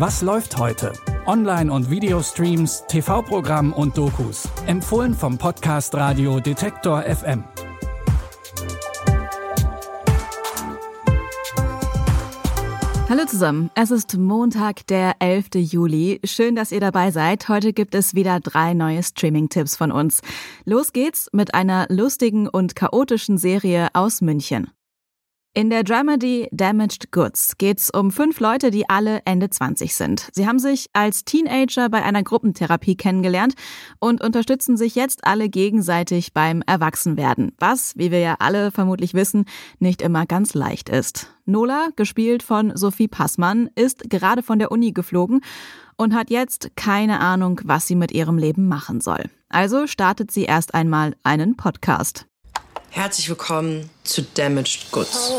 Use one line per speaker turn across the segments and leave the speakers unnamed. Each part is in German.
Was läuft heute? Online- und Videostreams, TV-Programm und Dokus. Empfohlen vom Podcast Radio Detektor FM.
Hallo zusammen, es ist Montag, der 11. Juli. Schön, dass ihr dabei seid. Heute gibt es wieder drei neue Streaming-Tipps von uns. Los geht's mit einer lustigen und chaotischen Serie aus München. In der Dramedy Damaged Goods geht's um fünf Leute, die alle Ende 20 sind. Sie haben sich als Teenager bei einer Gruppentherapie kennengelernt und unterstützen sich jetzt alle gegenseitig beim Erwachsenwerden, was, wie wir ja alle vermutlich wissen, nicht immer ganz leicht ist. Nola, gespielt von Sophie Passmann, ist gerade von der Uni geflogen und hat jetzt keine Ahnung, was sie mit ihrem Leben machen soll. Also startet sie erst einmal einen Podcast.
Herzlich willkommen zu Damaged Goods.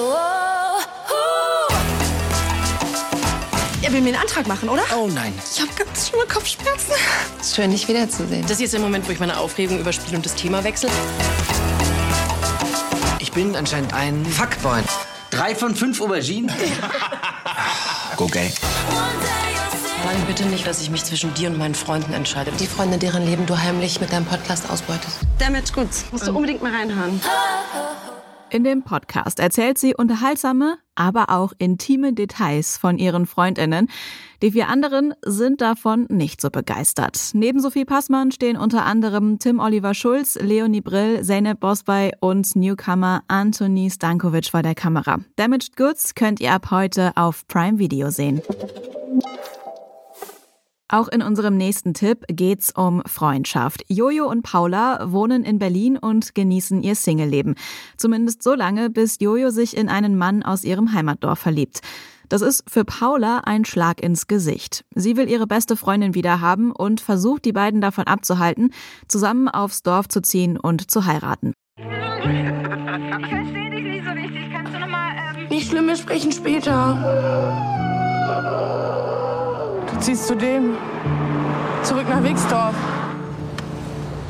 Er will mir einen Antrag machen, oder?
Oh nein.
Ich habe ganz schlimme Kopfschmerzen.
Ist schön, dich wiederzusehen.
Das ist jetzt der Moment, wo ich meine Aufregung überspiele und das Thema wechsle.
Ich bin anscheinend ein Fuckboy. Drei von fünf Auberginen? Go gay.
Bitte nicht, dass ich mich zwischen dir und meinen Freunden entscheide.
Die Freunde, deren Leben du heimlich mit deinem Podcast ausbeutest.
Damage Goods. Musst du unbedingt mal reinhören.
In dem Podcast erzählt sie unterhaltsame, aber auch intime Details von ihren Freundinnen. Die vier anderen sind davon nicht so begeistert. Neben Sophie Passmann stehen unter anderem Tim Oliver Schulz, Leonie Brill, Zeynep Bosbay und Newcomer Anthony Stankovic vor der Kamera. Damaged Goods könnt ihr ab heute auf Prime Video sehen. Auch in unserem nächsten Tipp geht's um Freundschaft. Jojo und Paula wohnen in Berlin und genießen ihr Singleleben. Zumindest so lange, bis Jojo sich in einen Mann aus ihrem Heimatdorf verliebt. Das ist für Paula ein Schlag ins Gesicht. Sie will ihre beste Freundin wieder haben und versucht, die beiden davon abzuhalten, zusammen aufs Dorf zu ziehen und zu heiraten.
Ich verstehe dich nicht so richtig. Kannst du nochmal. Ähm
Nicht schlimm, wir sprechen später. Du ziehst zu dem. Zurück nach Wixdorf.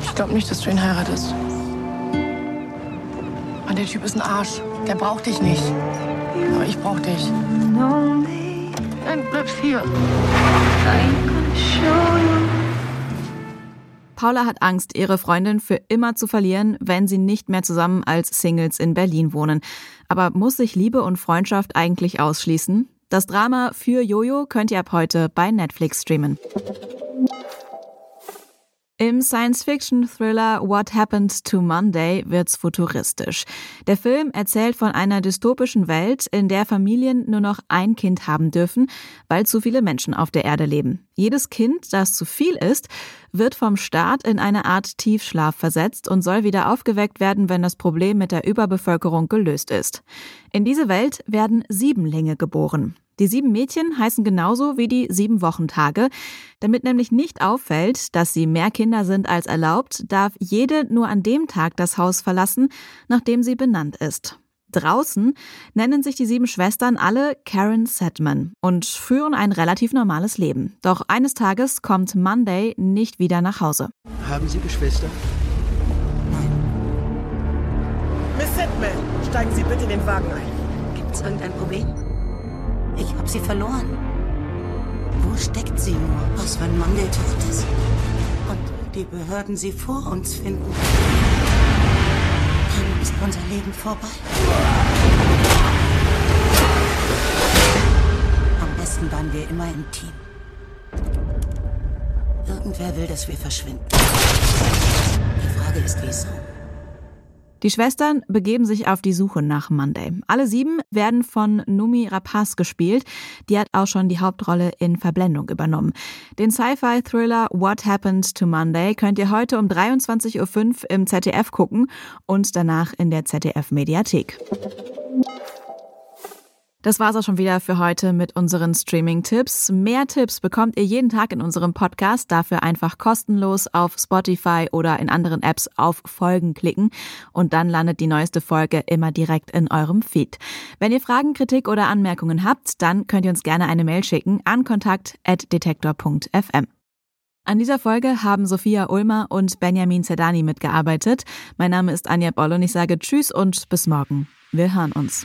Ich glaube nicht, dass du ihn heiratest. Mann, der Typ ist ein Arsch. Der braucht dich nicht. Aber ich brauch dich. Nein, bleibst hier.
Paula hat Angst, ihre Freundin für immer zu verlieren, wenn sie nicht mehr zusammen als Singles in Berlin wohnen. Aber muss sich Liebe und Freundschaft eigentlich ausschließen? Das Drama für Jojo könnt ihr ab heute bei Netflix streamen. Im Science-Fiction-Thriller What Happened to Monday wird's futuristisch. Der Film erzählt von einer dystopischen Welt, in der Familien nur noch ein Kind haben dürfen, weil zu viele Menschen auf der Erde leben. Jedes Kind, das zu viel ist, wird vom Staat in eine Art Tiefschlaf versetzt und soll wieder aufgeweckt werden, wenn das Problem mit der Überbevölkerung gelöst ist. In diese Welt werden Siebenlinge geboren. Die sieben Mädchen heißen genauso wie die sieben Wochentage. Damit nämlich nicht auffällt, dass sie mehr Kinder sind als erlaubt, darf jede nur an dem Tag das Haus verlassen, nachdem sie benannt ist. Draußen nennen sich die sieben Schwestern alle Karen Sedman und führen ein relativ normales Leben. Doch eines Tages kommt Monday nicht wieder nach Hause.
Haben Sie Geschwister?
Miss Sedman, steigen Sie bitte in den Wagen ein.
Gibt's irgendein Problem? Ich hab sie verloren. Wo steckt sie nur? Was, wenn Monday tot ist? Und die Behörden sie vor uns finden? Dann ist unser Leben vorbei. Am besten waren wir immer im Team. Irgendwer will, dass wir verschwinden.
Die Schwestern begeben sich auf die Suche nach Monday. Alle sieben werden von Numi Rapaz gespielt. Die hat auch schon die Hauptrolle in Verblendung übernommen. Den Sci-Fi-Thriller What Happened to Monday könnt ihr heute um 23.05 Uhr im ZDF gucken und danach in der ZDF-Mediathek. Das war's auch schon wieder für heute mit unseren Streaming-Tipps. Mehr Tipps bekommt ihr jeden Tag in unserem Podcast. Dafür einfach kostenlos auf Spotify oder in anderen Apps auf Folgen klicken und dann landet die neueste Folge immer direkt in eurem Feed. Wenn ihr Fragen, Kritik oder Anmerkungen habt, dann könnt ihr uns gerne eine Mail schicken an kontakt@detektor.fm. An dieser Folge haben Sophia Ulmer und Benjamin Zerdani mitgearbeitet. Mein Name ist Anja Boll und ich sage Tschüss und bis morgen. Wir hören uns.